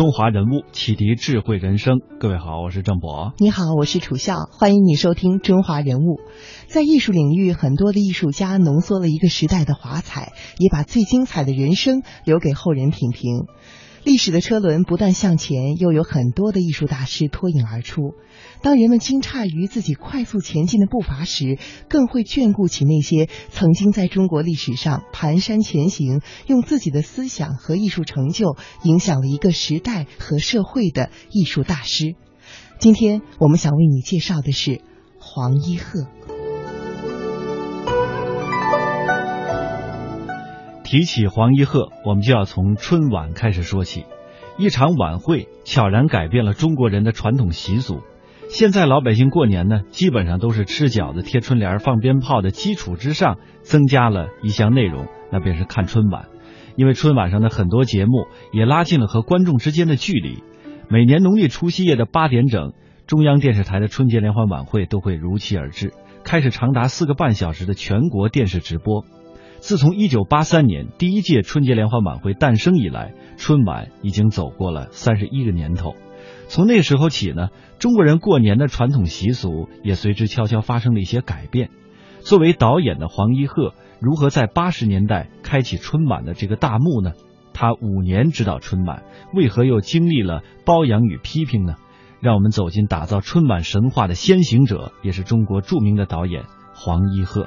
中华人物，启迪智慧人生。各位好，我是郑博。你好，我是楚笑。欢迎你收听《中华人物》。在艺术领域，很多的艺术家浓缩了一个时代的华彩，也把最精彩的人生留给后人品评。历史的车轮不断向前，又有很多的艺术大师脱颖而出。当人们惊诧于自己快速前进的步伐时，更会眷顾起那些曾经在中国历史上蹒跚前行，用自己的思想和艺术成就影响了一个时代和社会的艺术大师。今天我们想为你介绍的是黄一鹤。提起黄一鹤，我们就要从春晚开始说起。一场晚会悄然改变了中国人的传统习俗。现在老百姓过年呢，基本上都是吃饺子、贴春联、放鞭炮的基础之上，增加了一项内容，那便是看春晚。因为春晚上的很多节目也拉近了和观众之间的距离。每年农历除夕夜的八点整，中央电视台的春节联欢晚会都会如期而至，开始长达四个半小时的全国电视直播。自从一九八三年第一届春节联欢晚会诞生以来，春晚已经走过了三十一个年头。从那时候起呢，中国人过年的传统习俗也随之悄悄发生了一些改变。作为导演的黄一鹤，如何在八十年代开启春晚的这个大幕呢？他五年指导春晚，为何又经历了褒扬与批评呢？让我们走进打造春晚神话的先行者，也是中国著名的导演黄一鹤。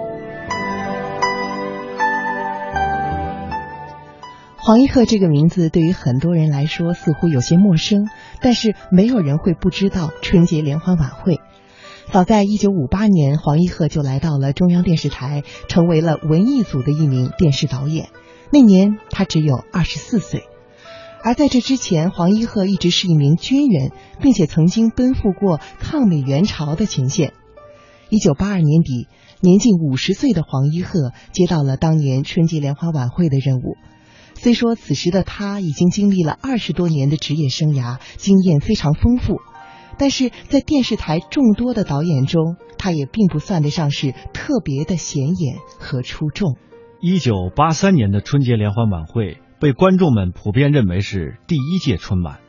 黄一鹤这个名字对于很多人来说似乎有些陌生，但是没有人会不知道春节联欢晚会。早在一九五八年，黄一鹤就来到了中央电视台，成为了文艺组的一名电视导演。那年他只有二十四岁，而在这之前，黄一鹤一直是一名军人，并且曾经奔赴过抗美援朝的前线。一九八二年底，年近五十岁的黄一鹤接到了当年春节联欢晚会的任务。虽说此时的他已经经历了二十多年的职业生涯，经验非常丰富，但是在电视台众多的导演中，他也并不算得上是特别的显眼和出众。一九八三年的春节联欢晚会被观众们普遍认为是第一届春晚。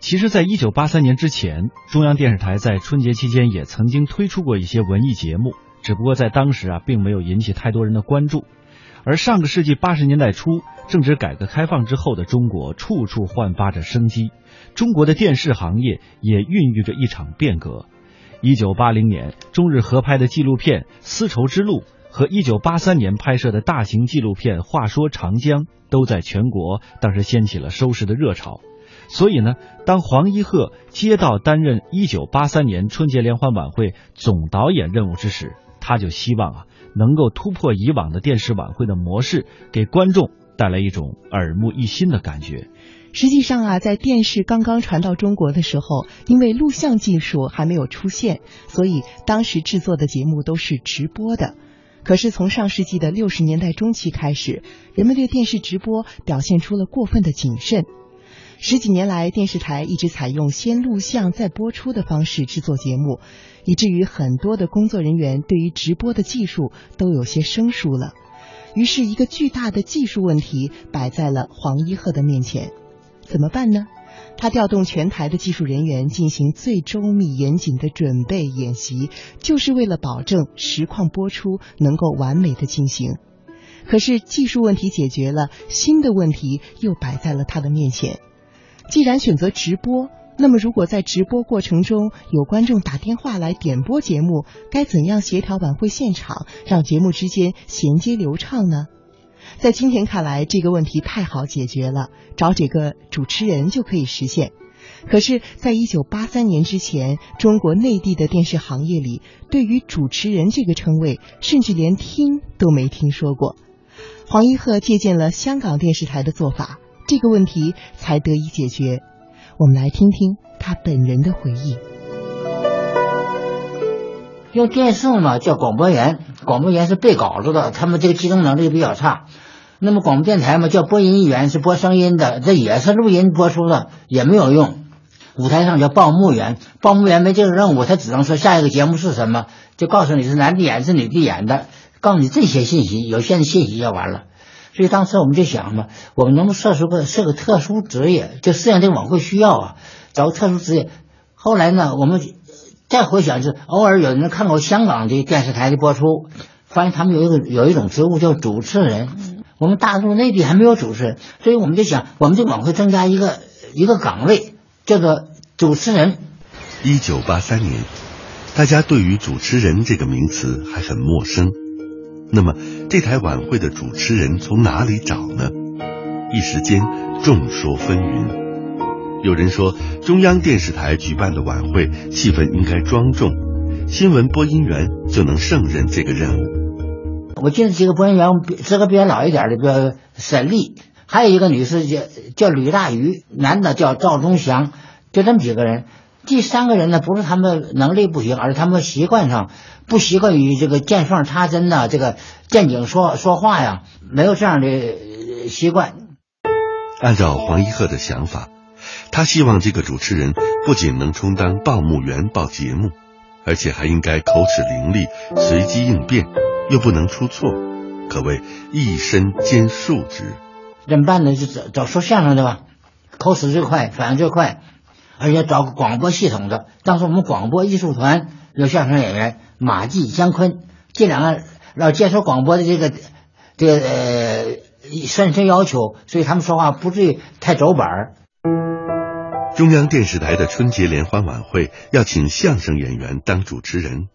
其实，在一九八三年之前，中央电视台在春节期间也曾经推出过一些文艺节目，只不过在当时啊，并没有引起太多人的关注。而上个世纪八十年代初，正值改革开放之后的中国，处处焕发着生机，中国的电视行业也孕育着一场变革。一九八零年，中日合拍的纪录片《丝绸之路》和一九八三年拍摄的大型纪录片《话说长江》都在全国当时掀起了收视的热潮。所以呢，当黄一鹤接到担任一九八三年春节联欢晚会总导演任务之时，他就希望啊。能够突破以往的电视晚会的模式，给观众带来一种耳目一新的感觉。实际上啊，在电视刚刚传到中国的时候，因为录像技术还没有出现，所以当时制作的节目都是直播的。可是从上世纪的六十年代中期开始，人们对电视直播表现出了过分的谨慎。十几年来，电视台一直采用先录像再播出的方式制作节目，以至于很多的工作人员对于直播的技术都有些生疏了。于是，一个巨大的技术问题摆在了黄一鹤的面前，怎么办呢？他调动全台的技术人员进行最周密严谨的准备演习，就是为了保证实况播出能够完美的进行。可是，技术问题解决了，新的问题又摆在了他的面前。既然选择直播，那么如果在直播过程中有观众打电话来点播节目，该怎样协调晚会现场，让节目之间衔接流畅呢？在今天看来，这个问题太好解决了，找几个主持人就可以实现。可是，在一九八三年之前，中国内地的电视行业里，对于主持人这个称谓，甚至连听都没听说过。黄一鹤借鉴了香港电视台的做法。这个问题才得以解决。我们来听听他本人的回忆。用电视嘛叫广播员，广播员是背稿子的，他们这个集中能力比较差。那么广播电台嘛叫播音员，是播声音的，这也是录音播出的，也没有用。舞台上叫报幕员，报幕员没这个任务，他只能说下一个节目是什么，就告诉你是男的演是女的演的，告诉你这些信息，有限的信息就完了。所以当时我们就想嘛，我们能不能设出个设个特殊职业，就适应这个晚会需要啊，找个特殊职业。后来呢，我们再回想，是偶尔有人看过香港的电视台的播出，发现他们有一个有一种职务叫主持人。我们大陆内地还没有主持人，所以我们就想，我们这晚会增加一个一个岗位。叫做主持人。一九八三年，大家对于主持人这个名词还很陌生。那么，这台晚会的主持人从哪里找呢？一时间众说纷纭。有人说，中央电视台举办的晚会气氛应该庄重，新闻播音员就能胜任这个任务。我记得几个播音员，资格比较老一点的，比如沈丽。还有一个女士叫叫吕大鱼，男的叫赵忠祥，就这么几个人。第三个人呢，不是他们能力不行，而是他们习惯上不习惯于这个见缝插针呐，这个见景说说话呀，没有这样的习惯。按照黄一鹤的想法，他希望这个主持人不仅能充当报幕员报节目，而且还应该口齿伶俐、随机应变，又不能出错，可谓一身兼数职。怎么办呢？就找找说相声的吧，口齿最快，反应最快，而且找广播系统的。当时我们广播艺术团有相声演员马季、姜昆，这两个老接受广播的这个这个呃深深要求，所以他们说话不至于太走板儿。中央电视台的春节联欢晚会要请相声演员当主持人，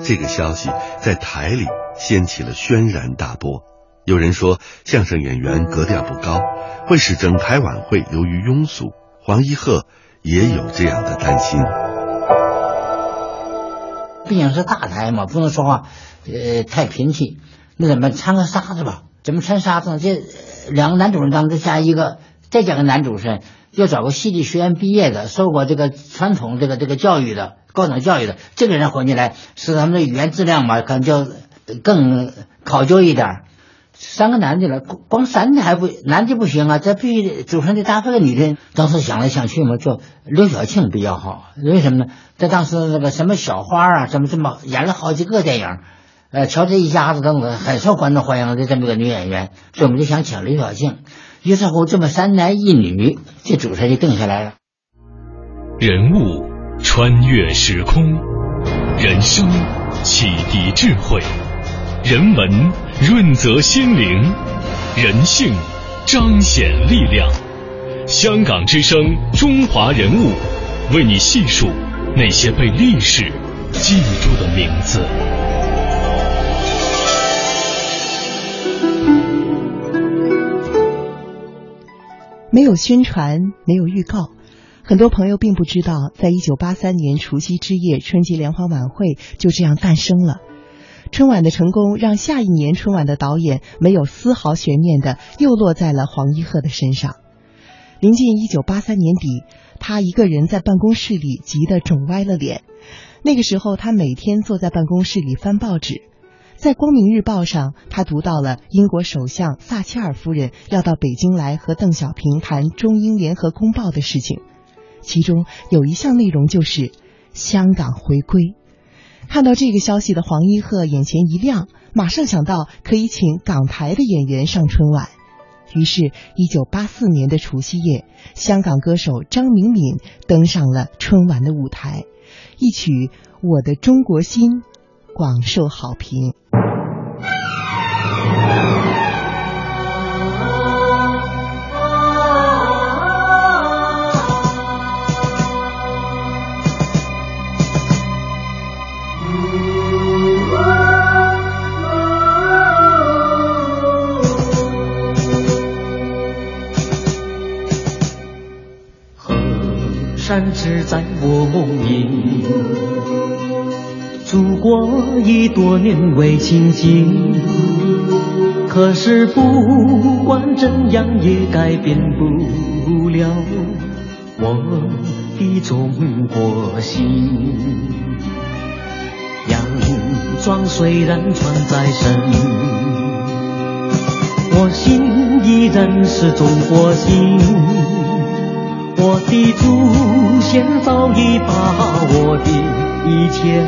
这个消息在台里掀起了轩然大波。有人说相声演员格调不高，会使整台晚会流于庸俗。黄一鹤也有这样的担心。毕竟是大台嘛，不能说话，呃，太贫气。那怎么掺个沙子吧？怎么掺沙子呢？这两个男主人当中加一个，再加个男主持人，要找个戏剧学院毕业的，受过这个传统这个这个教育的高等教育的这个人混进来，使他们的语言质量嘛，可能就更考究一点。三个男的了，光三的还不男的不行啊，这必须主持人得搭配个女的。当时想来想去嘛，就刘晓庆比较好。为什么呢？在当时那个什么小花啊，什么这么演了好几个电影，呃，乔这一家子等等，很受观众欢迎的这么个女演员，所以我们就想请刘晓庆。于是乎，这么三男一女，这主持就定下来了。人物穿越时空，人生启迪智慧。人文润泽心灵，人性彰显力量。香港之声，中华人物，为你细数那些被历史记住的名字。没有宣传，没有预告，很多朋友并不知道，在一九八三年除夕之夜，春节联欢晚会就这样诞生了。春晚的成功，让下一年春晚的导演没有丝毫悬念的又落在了黄一鹤的身上。临近一九八三年底，他一个人在办公室里急得肿歪了脸。那个时候，他每天坐在办公室里翻报纸，在《光明日报》上，他读到了英国首相撒切尔夫人要到北京来和邓小平谈中英联合公报的事情，其中有一项内容就是香港回归。看到这个消息的黄一鹤眼前一亮，马上想到可以请港台的演员上春晚。于是，一九八四年的除夕夜，香港歌手张明敏登上了春晚的舞台，一曲《我的中国心》广受好评。只在我梦里，祖国已多年未亲近，可是不管怎样也改变不了我的中国心。洋装虽然穿在身，我心依然是中国心。我的祖先早已把我的一切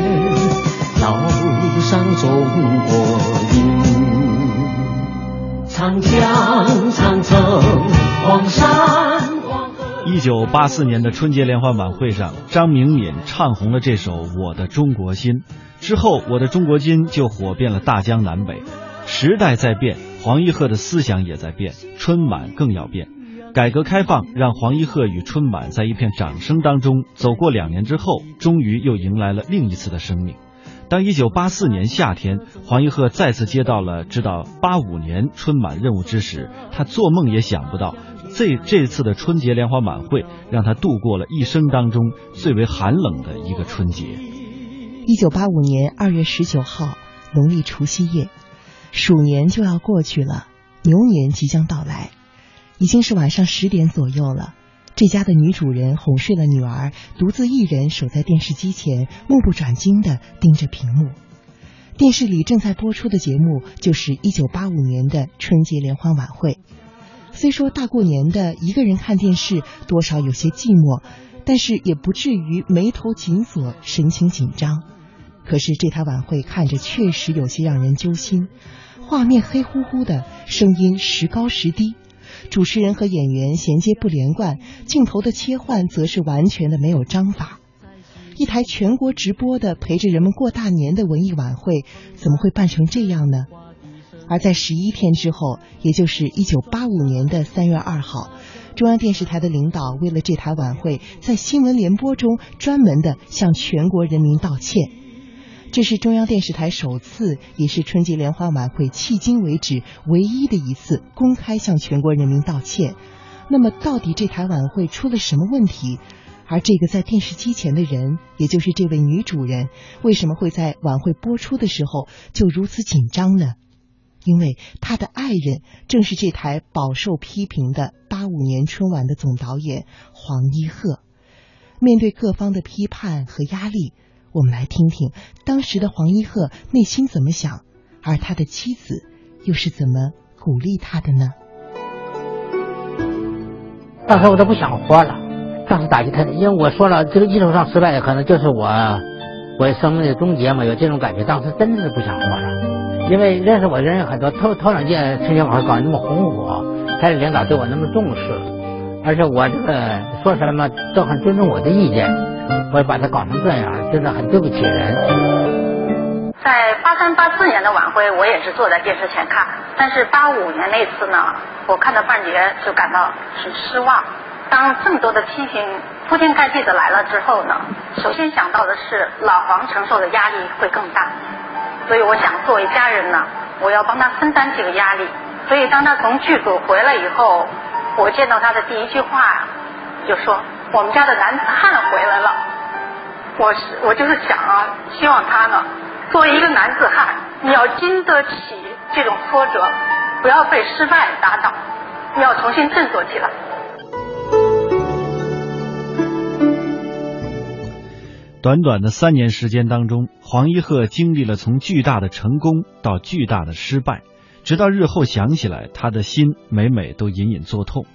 烙上中国印。长江、长城、黄山黄河。一九八四年的春节联欢晚会上，张明敏唱红了这首《我的中国心》，之后《我的中国心》就火遍了大江南北。时代在变，黄一鹤的思想也在变，春晚更要变。改革开放让黄一鹤与春晚在一片掌声当中走过两年之后，终于又迎来了另一次的生命。当一九八四年夏天，黄一鹤再次接到了指导八五年春晚任务之时，他做梦也想不到。这这次的春节联欢晚会让他度过了一生当中最为寒冷的一个春节。一九八五年二月十九号，农历除夕夜，鼠年就要过去了，牛年即将到来，已经是晚上十点左右了。这家的女主人哄睡了女儿，独自一人守在电视机前，目不转睛地盯着屏幕。电视里正在播出的节目就是一九八五年的春节联欢晚会。虽说大过年的一个人看电视多少有些寂寞，但是也不至于眉头紧锁、神情紧张。可是这台晚会看着确实有些让人揪心，画面黑乎乎的，声音时高时低，主持人和演员衔接不连贯，镜头的切换则是完全的没有章法。一台全国直播的陪着人们过大年的文艺晚会，怎么会办成这样呢？而在十一天之后，也就是一九八五年的三月二号，中央电视台的领导为了这台晚会，在新闻联播中专门的向全国人民道歉。这是中央电视台首次，也是春节联欢晚会迄今为止唯一的一次公开向全国人民道歉。那么，到底这台晚会出了什么问题？而这个在电视机前的人，也就是这位女主人，为什么会在晚会播出的时候就如此紧张呢？因为她的爱人正是这台饱受批评的八五年春晚的总导演黄一鹤。面对各方的批判和压力，我们来听听当时的黄一鹤内心怎么想，而他的妻子又是怎么鼓励他的呢？当时我都不想活了，当时打击太，因为我说了这个艺术上失败，可能就是我我生命的终结嘛，有这种感觉，当时真的是不想活了。因为认识我的人很多，头头两届春节晚会搞那么红火，台里领导对我那么重视，而且我这个说什么，都很尊重我的意见，我也把他搞成这样，真的很对不起人。在八三八四年的晚会，我也是坐在电视前看，但是八五年那次呢，我看到半截就感到很失望。当这么多的批评铺天盖地的来了之后呢，首先想到的是老黄承受的压力会更大。所以我想，作为家人呢，我要帮他分担这个压力。所以当他从剧组回来以后，我见到他的第一句话就说：“我们家的男子汉回来了。”我是我就是想啊，希望他呢，作为一个男子汉，你要经得起这种挫折，不要被失败打倒，你要重新振作起来。短短的三年时间当中，黄一鹤经历了从巨大的成功到巨大的失败，直到日后想起来，他的心每每都隐隐作痛。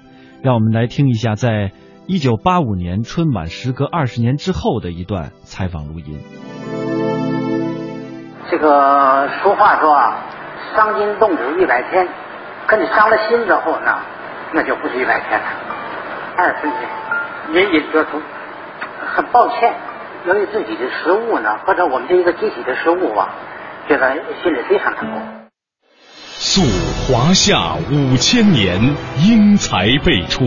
让我们来听一下，在一九八五年春晚时隔二十年之后的一段采访录音。这个俗话说啊，伤筋动骨一百天，可你伤了心之后呢，那就不是一百天了，二十年，隐隐作痛，很抱歉。由于自己的失误呢，或者我们这一个集体的失误啊，觉得心里非常难过。溯华夏五千年，英才辈出；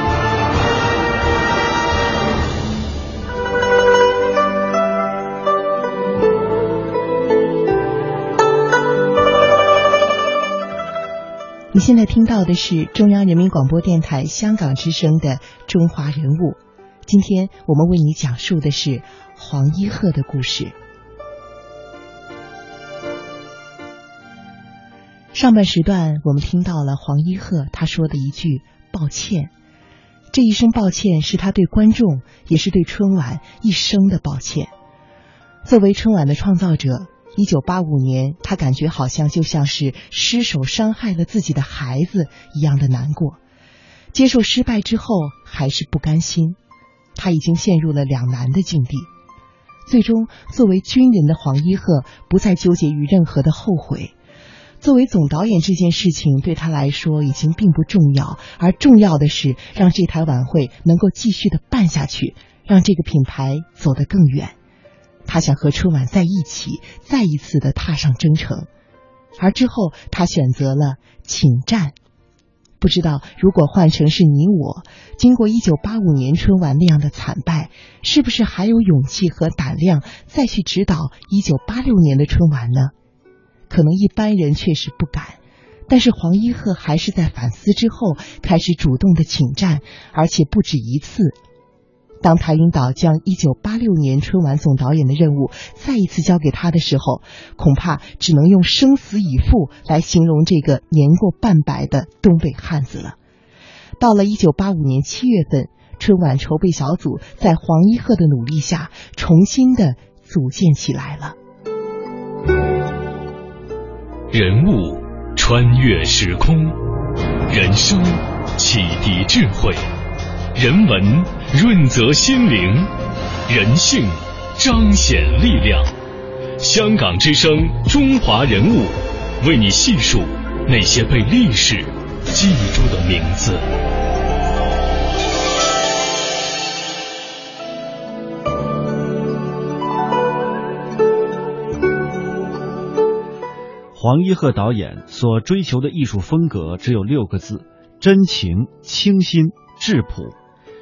你现在听到的是中央人民广播电台香港之声的《中华人物》，今天我们为你讲述的是黄一鹤的故事。上半时段我们听到了黄一鹤他说的一句“抱歉”，这一声抱歉是他对观众，也是对春晚一生的抱歉。作为春晚的创造者。一九八五年，他感觉好像就像是失手伤害了自己的孩子一样的难过。接受失败之后，还是不甘心，他已经陷入了两难的境地。最终，作为军人的黄一鹤不再纠结于任何的后悔。作为总导演，这件事情对他来说已经并不重要，而重要的是让这台晚会能够继续的办下去，让这个品牌走得更远。他想和春晚在一起，再一次的踏上征程，而之后他选择了请战。不知道如果换成是你我，经过一九八五年春晚那样的惨败，是不是还有勇气和胆量再去指导一九八六年的春晚呢？可能一般人确实不敢，但是黄一鹤还是在反思之后开始主动的请战，而且不止一次。当台领导将一九八六年春晚总导演的任务再一次交给他的时候，恐怕只能用生死以赴来形容这个年过半百的东北汉子了。到了一九八五年七月份，春晚筹备小组在黄一鹤的努力下，重新的组建起来了。人物穿越时空，人生启迪智慧。人文润泽心灵，人性彰显力量。香港之声，中华人物，为你细数那些被历史记住的名字。黄一鹤导演所追求的艺术风格只有六个字：真情、清新、质朴。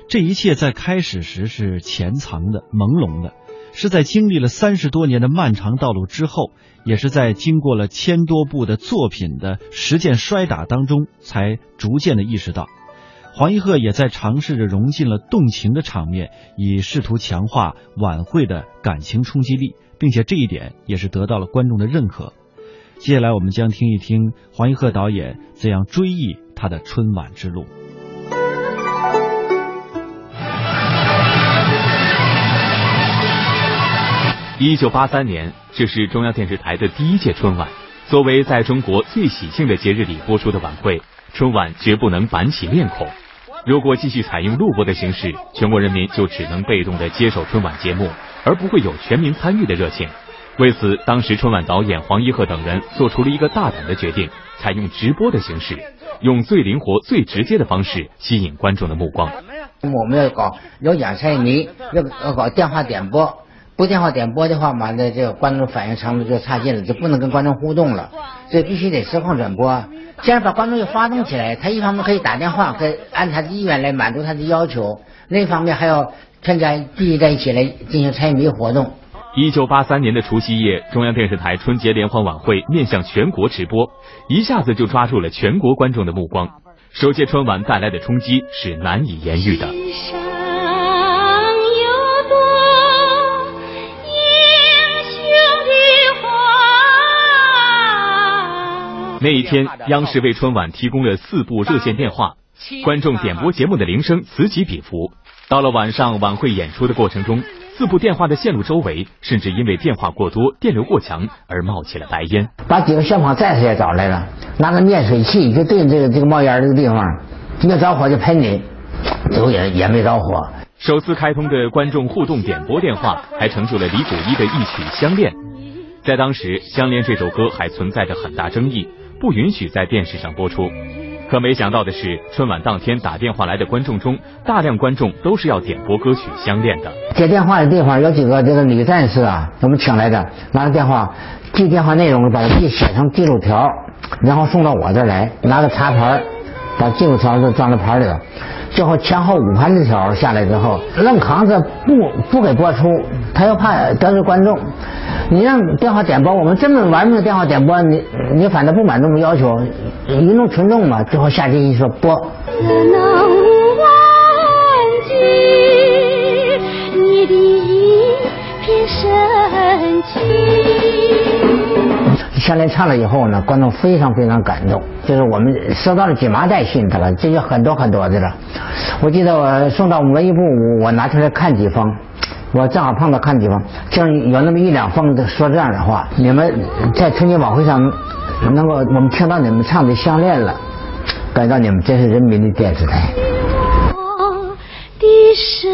这一切在开始时是潜藏的、朦胧的，是在经历了三十多年的漫长道路之后，也是在经过了千多部的作品的实践摔打当中，才逐渐的意识到。黄一鹤也在尝试着融进了动情的场面，以试图强化晚会的感情冲击力，并且这一点也是得到了观众的认可。接下来，我们将听一听黄一鹤导演怎样追忆他的春晚之路。一九八三年，这是中央电视台的第一届春晚。作为在中国最喜庆的节日里播出的晚会，春晚绝不能板起面孔。如果继续采用录播的形式，全国人民就只能被动的接受春晚节目，而不会有全民参与的热情。为此，当时春晚导演黄一鹤等人做出了一个大胆的决定，采用直播的形式，用最灵活、最直接的方式吸引观众的目光。我们要搞要演猜谜，要要搞电话点播。不电话点播的话嘛，那这个观众反应程度就差劲了，就不能跟观众互动了。所以必须得实况转播，这样把观众又发动起来。他一方面可以打电话，可以按他的意愿来满足他的要求；另一方面还要全家聚集在一起来进行猜谜活动。一九八三年的除夕夜，中央电视台春节联欢晚会面向全国直播，一下子就抓住了全国观众的目光。首届春晚带来的冲击是难以言喻的。那一天，央视为春晚提供了四部热线电话，观众点播节目的铃声此起彼伏。到了晚上，晚会演出的过程中，四部电话的线路周围甚至因为电话过多、电流过强而冒起了白烟。把几个消防战士也找来了，拿个灭水器就对这个这个冒烟这个地方，没着火就喷你，最后也也没着火。首次开通的观众互动点播电话，还成就了李谷一的一曲《相恋》。在当时，《相恋》这首歌还存在着很大争议。不允许在电视上播出，可没想到的是，春晚当天打电话来的观众中，大量观众都是要点播歌曲《相恋》的。接电话的地方有几个这个女战士啊，我们请来的，拿着电话记电话内容，把它记写成记录条，然后送到我这儿来，拿个茶盘，把记录条都装在盘里头。最后前后五盘的条下来之后，愣扛着不不给播出，他又怕得罪观众。你让电话点播，我们这么完美的电话点播，你你反正不满这么要求，一众群众嘛，最后下决心说播。你的一片深情下来唱了以后呢，观众非常非常感动，就是我们收到了几麻袋信的了，这就很多很多的了。我记得我送到文艺部，我拿出来看几封，我正好碰到看几封，就有那么一两封说这样的话：你们在春节晚会上能够我们听到你们唱的《项链》了，感到你们这是人民的电视台。我的神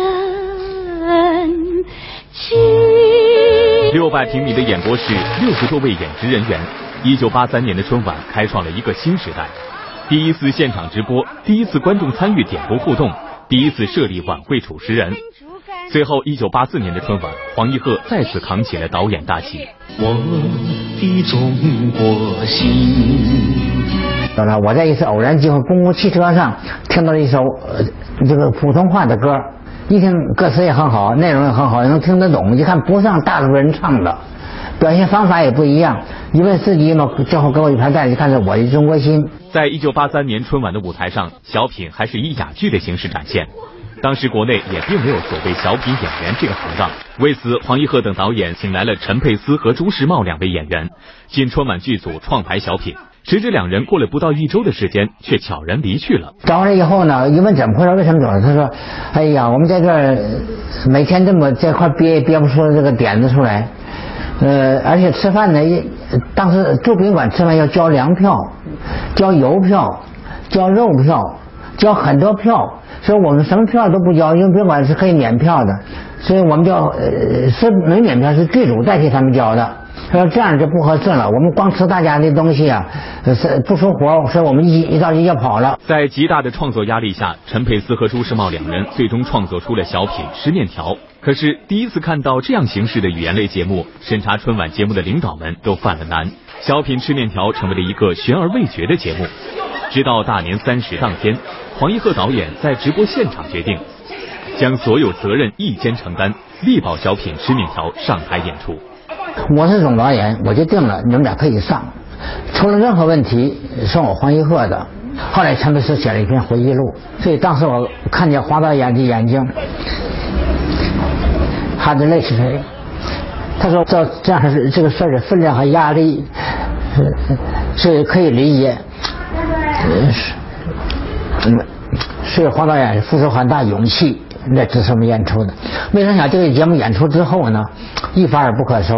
六百平米的演播室，六十多位演职人员。一九八三年的春晚开创了一个新时代，第一次现场直播，第一次观众参与点播互动，第一次设立晚会主持人。随后，一九八四年的春晚，黄一鹤再次扛起了导演大旗。我的中国心。当然，我在一次偶然机会，公共汽车上听到了一首呃这个普通话的歌。一听歌词也很好，内容也很好，也能听得懂。一看不像大陆人唱的，表现方法也不一样。一问司机嘛，最后给我一盘带，一看是我的中国心。在一九八三年春晚的舞台上，小品还是以哑剧的形式展现。当时国内也并没有所谓小品演员这个行当，为此黄一鹤等导演请来了陈佩斯和朱时茂两位演员进春晚剧组创排小品。谁知两人过了不到一周的时间，却悄然离去了。找回来以后呢，一问怎么回事，为什么走了？他说：“哎呀，我们在这儿每天这么这块憋憋不出这个点子出来，呃，而且吃饭呢，当时住宾馆吃饭要交粮票、交油票、交肉票、交很多票，所以我们什么票都不交，因为宾馆是可以免票的，所以我们叫呃是没免票，是剧组代替他们交的。”说这样就不合适了，我们光吃大家的东西啊，是不出活，所以我们一一着急就跑了。在极大的创作压力下，陈佩斯和朱时茂两人最终创作出了小品《吃面条》。可是第一次看到这样形式的语言类节目，审查春晚节目的领导们都犯了难。小品《吃面条》成为了一个悬而未决的节目。直到大年三十当天，黄一鹤导演在直播现场决定，将所有责任一肩承担，力保小品《吃面条》上台演出。我是总导演，我就定了，你们俩可以上，出了任何问题算我黄一鹤的。后来陈佩斯写了一篇回忆录，所以当时我看见黄导演的眼睛，他的泪水，他说这这样是这个事儿的分量和压力是可以理解，是，嗯，是黄导演付出很大勇气。来支持我们演出的，没成想这个节目演出之后呢，一发而不可收。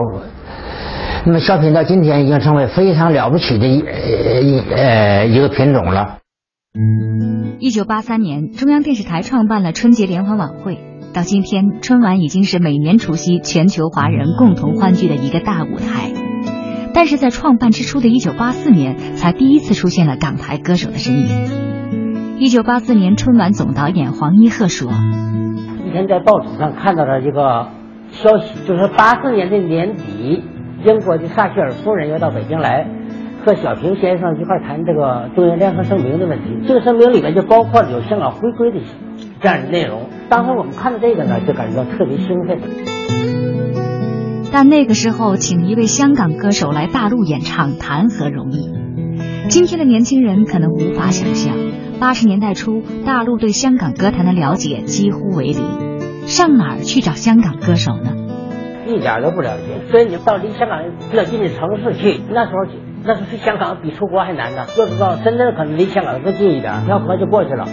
那么小品到今天已经成为非常了不起的一一呃一个品种了。一九八三年，中央电视台创办了春节联欢晚会，到今天，春晚已经是每年除夕全球华人共同欢聚的一个大舞台。但是在创办之初的一九八四年，才第一次出现了港台歌手的身影。一九八四年春晚总导演黄一鹤说。今天在报纸上看到了一个消息，就是八四年的年底，英国的撒切尔夫人要到北京来，和小平先生一块谈这个中英联合声明的问题。这个声明里面就包括了有香港回归的这样的内容。当时我们看到这个呢，就感觉到特别兴奋。但那个时候，请一位香港歌手来大陆演唱，谈何容易？今天的年轻人可能无法想象。八十年代初，大陆对香港歌坛的了解几乎为零，上哪儿去找香港歌手呢？一点都不了解。所以你到离香港比较近的城市去，那时候那时候去香港比出国还难呢。就是到深圳可能离香港更近一点，条河就过去了。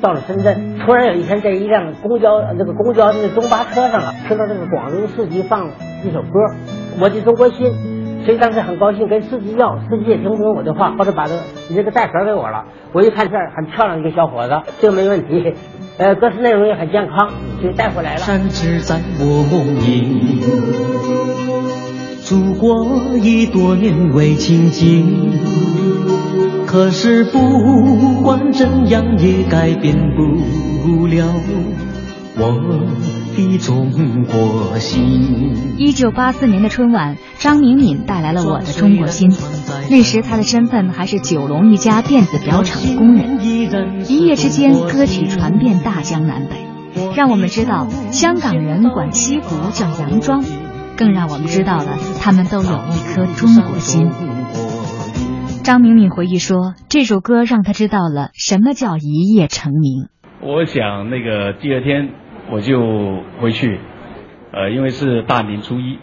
到了深圳，突然有一天在一辆公交那个公交那个中巴车上啊，听到这个广东四级放一首歌《我的中国心》。所以当时很高兴，跟司机要，司机也听不懂我的话，或者把这你这个带盒给我了。我一看这儿很漂亮一个小伙子，这个没问题，呃，歌词内容也很健康，就带回来了。山只在我梦里，祖国已多年未亲近，可是不管怎样也改变不了我的。中国心。一九八四年的春晚，张明敏带来了《我的中国心》。那时他的身份还是九龙一家电子表厂的工人。一夜之间，歌曲传遍大江南北，让我们知道香港人管西湖叫洋庄，更让我们知道了他们都有一颗中国心。张明敏回忆说，这首歌让他知道了什么叫一夜成名。我想那个第二天我就回去，呃，因为是大年初一，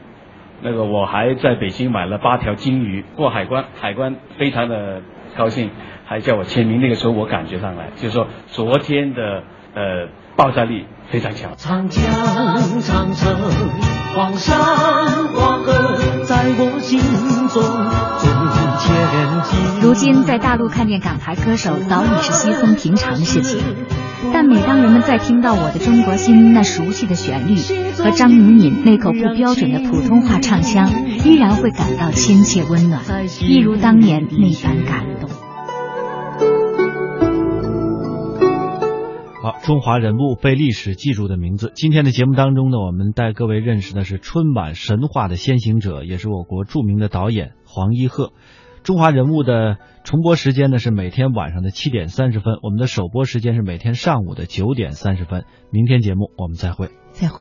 那个我还在北京买了八条金鱼过海关，海关非常的高兴，还叫我签名。那个时候我感觉上来，就是说昨天的呃爆炸力非常强。长江、长城、黄山、黄河，在我心中如今在大陆看见港台歌手，早已是稀松平常的事情。但每当人们在听到《我的中国心》那熟悉的旋律和张明敏那口不标准的普通话唱腔，依然会感到亲切温暖，一如当年那般感动。好，中华人物被历史记住的名字。今天的节目当中呢，我们带各位认识的是春晚神话的先行者，也是我国著名的导演黄一鹤。中华人物的重播时间呢是每天晚上的七点三十分，我们的首播时间是每天上午的九点三十分。明天节目我们再会，